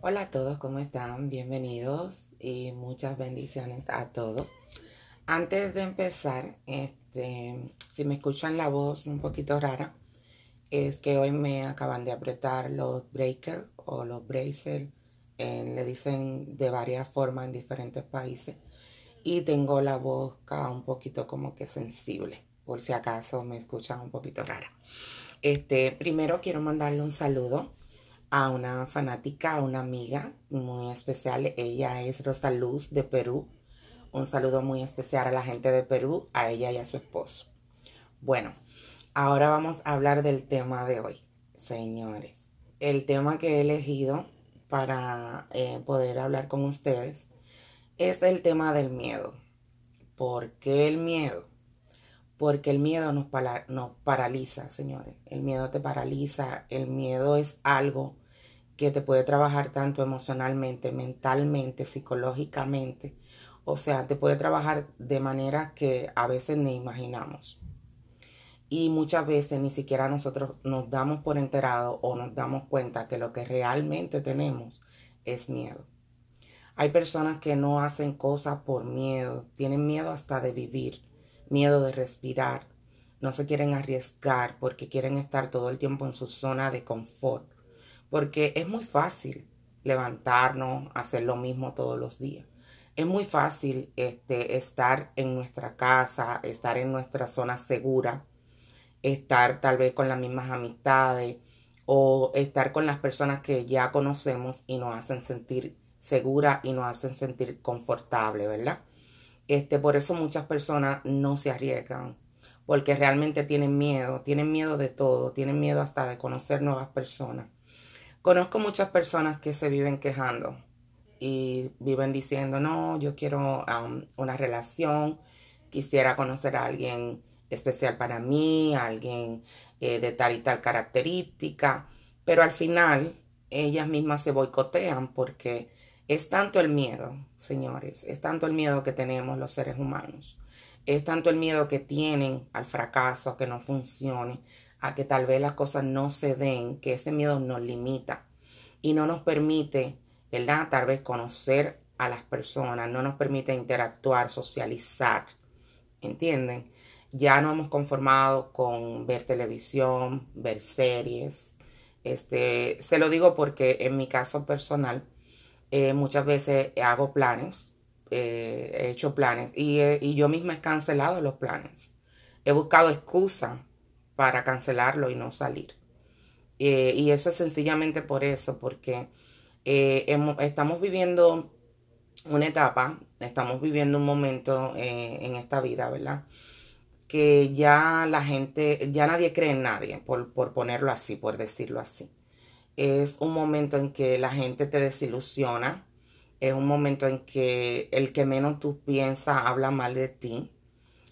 Hola a todos, ¿cómo están? Bienvenidos y muchas bendiciones a todos. Antes de empezar, este, si me escuchan la voz un poquito rara, es que hoy me acaban de apretar los breakers o los bracers, le dicen de varias formas en diferentes países, y tengo la voz un poquito como que sensible, por si acaso me escuchan un poquito rara. Este, primero quiero mandarle un saludo a una fanática, a una amiga muy especial. Ella es Rosa Luz de Perú. Un saludo muy especial a la gente de Perú, a ella y a su esposo. Bueno, ahora vamos a hablar del tema de hoy, señores. El tema que he elegido para eh, poder hablar con ustedes es el tema del miedo. ¿Por qué el miedo? Porque el miedo nos, nos paraliza, señores. El miedo te paraliza. El miedo es algo que te puede trabajar tanto emocionalmente, mentalmente, psicológicamente. O sea, te puede trabajar de manera que a veces ni imaginamos. Y muchas veces ni siquiera nosotros nos damos por enterado o nos damos cuenta que lo que realmente tenemos es miedo. Hay personas que no hacen cosas por miedo, tienen miedo hasta de vivir, miedo de respirar, no se quieren arriesgar porque quieren estar todo el tiempo en su zona de confort porque es muy fácil levantarnos, hacer lo mismo todos los días. Es muy fácil este, estar en nuestra casa, estar en nuestra zona segura, estar tal vez con las mismas amistades o estar con las personas que ya conocemos y nos hacen sentir segura y nos hacen sentir confortable, ¿verdad? Este, por eso muchas personas no se arriesgan, porque realmente tienen miedo, tienen miedo de todo, tienen miedo hasta de conocer nuevas personas. Conozco muchas personas que se viven quejando y viven diciendo, no, yo quiero um, una relación, quisiera conocer a alguien especial para mí, alguien eh, de tal y tal característica, pero al final ellas mismas se boicotean porque es tanto el miedo, señores, es tanto el miedo que tenemos los seres humanos, es tanto el miedo que tienen al fracaso, a que no funcione, a que tal vez las cosas no se den, que ese miedo nos limita y no nos permite, ¿verdad? Tal vez conocer a las personas, no nos permite interactuar, socializar, ¿entienden? Ya no hemos conformado con ver televisión, ver series. Este, se lo digo porque en mi caso personal, eh, muchas veces hago planes, eh, he hecho planes y, y yo misma he cancelado los planes. He buscado excusa para cancelarlo y no salir. Eh, y eso es sencillamente por eso, porque eh, estamos viviendo una etapa, estamos viviendo un momento eh, en esta vida, ¿verdad? Que ya la gente, ya nadie cree en nadie, por, por ponerlo así, por decirlo así. Es un momento en que la gente te desilusiona, es un momento en que el que menos tú piensas habla mal de ti,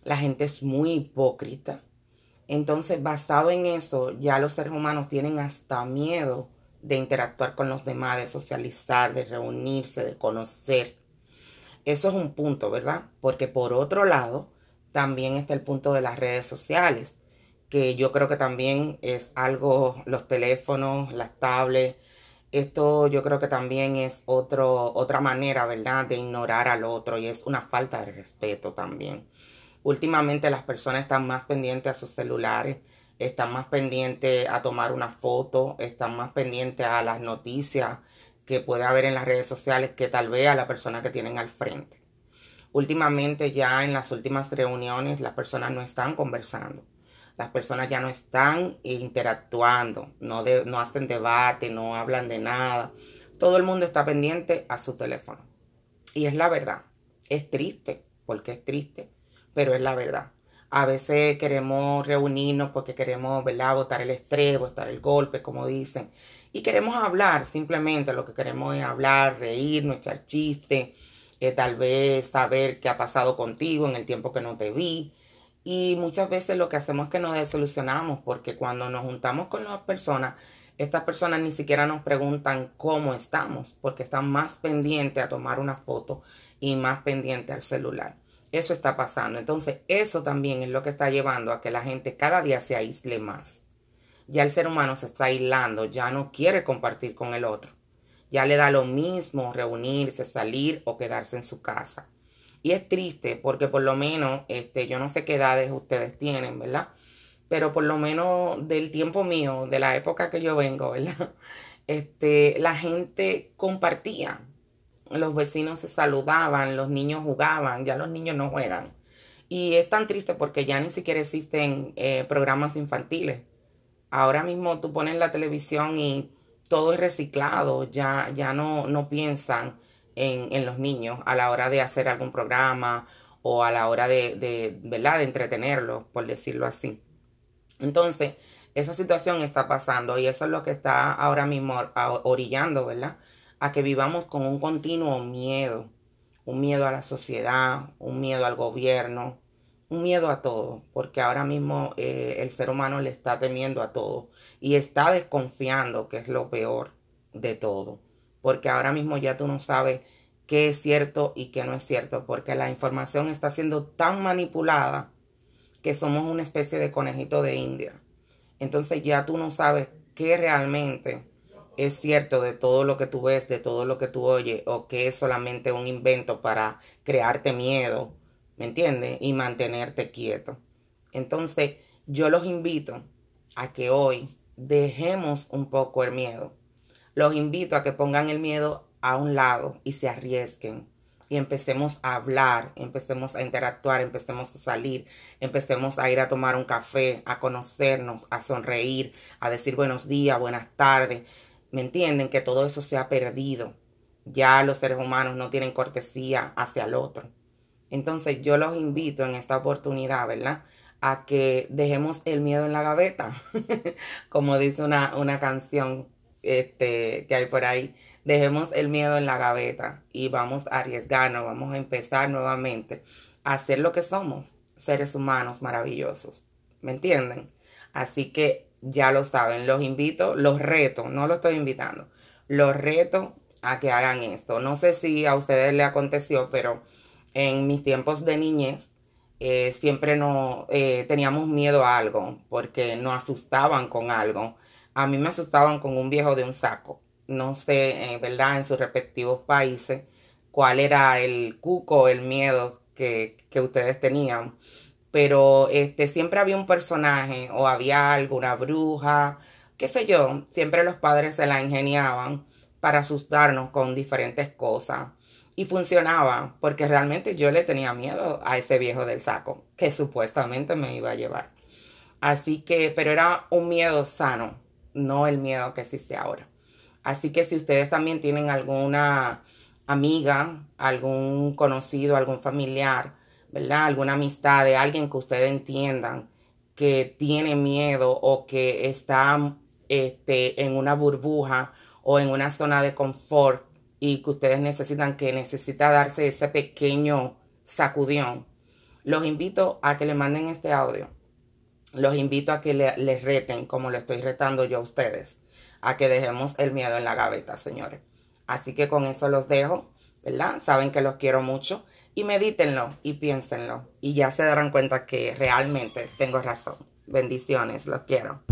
la gente es muy hipócrita entonces, basado en eso, ya los seres humanos tienen hasta miedo de interactuar con los demás, de socializar, de reunirse, de conocer. Eso es un punto, ¿verdad? Porque por otro lado, también está el punto de las redes sociales, que yo creo que también es algo, los teléfonos, las tablets, esto yo creo que también es otro, otra manera, ¿verdad?, de ignorar al otro y es una falta de respeto también. Últimamente las personas están más pendientes a sus celulares, están más pendientes a tomar una foto, están más pendientes a las noticias que puede haber en las redes sociales que tal vez a la persona que tienen al frente. Últimamente ya en las últimas reuniones las personas no están conversando, las personas ya no están interactuando, no, no hacen debate, no hablan de nada. Todo el mundo está pendiente a su teléfono. Y es la verdad, es triste, porque es triste pero es la verdad. A veces queremos reunirnos porque queremos, ¿verdad?, botar el estrés, botar el golpe, como dicen. Y queremos hablar, simplemente lo que queremos es hablar, reírnos, echar chistes, eh, tal vez saber qué ha pasado contigo en el tiempo que no te vi. Y muchas veces lo que hacemos es que nos desilusionamos porque cuando nos juntamos con las personas, estas personas ni siquiera nos preguntan cómo estamos porque están más pendientes a tomar una foto y más pendientes al celular. Eso está pasando. Entonces, eso también es lo que está llevando a que la gente cada día se aísle más. Ya el ser humano se está aislando, ya no quiere compartir con el otro. Ya le da lo mismo reunirse, salir o quedarse en su casa. Y es triste porque por lo menos, este, yo no sé qué edades ustedes tienen, ¿verdad? Pero por lo menos del tiempo mío, de la época que yo vengo, ¿verdad? Este, la gente compartía. Los vecinos se saludaban, los niños jugaban, ya los niños no juegan. Y es tan triste porque ya ni siquiera existen eh, programas infantiles. Ahora mismo tú pones la televisión y todo es reciclado, ya, ya no, no piensan en, en, los niños a la hora de hacer algún programa o a la hora de, de, ¿verdad? de entretenerlos, por decirlo así. Entonces, esa situación está pasando y eso es lo que está ahora mismo orillando, ¿verdad? A que vivamos con un continuo miedo, un miedo a la sociedad, un miedo al gobierno, un miedo a todo, porque ahora mismo eh, el ser humano le está temiendo a todo y está desconfiando, que es lo peor de todo, porque ahora mismo ya tú no sabes qué es cierto y qué no es cierto, porque la información está siendo tan manipulada que somos una especie de conejito de India. Entonces ya tú no sabes qué realmente es cierto de todo lo que tú ves, de todo lo que tú oyes, o qué es solamente un invento para crearte miedo ¿me entiendes? Y mantenerte quieto. Entonces, yo los invito a que hoy dejemos un poco el miedo. Los invito a que pongan el miedo a un lado y se arriesguen. Y empecemos a hablar, empecemos a interactuar, empecemos a salir, empecemos a ir a tomar un café, a conocernos, a sonreír, a decir buenos días, buenas tardes. ¿Me entienden? Que todo eso se ha perdido. Ya los seres humanos no tienen cortesía hacia el otro. Entonces yo los invito en esta oportunidad, ¿verdad? A que dejemos el miedo en la gaveta, como dice una, una canción este, que hay por ahí. Dejemos el miedo en la gaveta y vamos a arriesgarnos, vamos a empezar nuevamente a hacer lo que somos, seres humanos maravillosos. ¿Me entienden? Así que ya lo saben, los invito, los reto, no lo estoy invitando, los reto a que hagan esto. No sé si a ustedes le aconteció, pero en mis tiempos de niñez, eh, siempre no eh, teníamos miedo a algo porque nos asustaban con algo. A mí me asustaban con un viejo de un saco. No sé, eh, ¿verdad? En sus respectivos países, cuál era el cuco, el miedo que, que ustedes tenían. Pero este, siempre había un personaje o había alguna bruja, qué sé yo. Siempre los padres se la ingeniaban para asustarnos con diferentes cosas. Y funcionaba, porque realmente yo le tenía miedo a ese viejo del saco, que supuestamente me iba a llevar. Así que, pero era un miedo sano, no el miedo que existe ahora. Así que si ustedes también tienen alguna amiga, algún conocido, algún familiar, ¿verdad? Alguna amistad de alguien que ustedes entiendan que tiene miedo o que está este, en una burbuja o en una zona de confort y que ustedes necesitan, que necesita darse ese pequeño sacudión, los invito a que le manden este audio. Los invito a que les reten, como lo estoy retando yo a ustedes, a que dejemos el miedo en la gaveta, señores. Así que con eso los dejo, ¿verdad? Saben que los quiero mucho y medítenlo y piénsenlo y ya se darán cuenta que realmente tengo razón. Bendiciones, los quiero.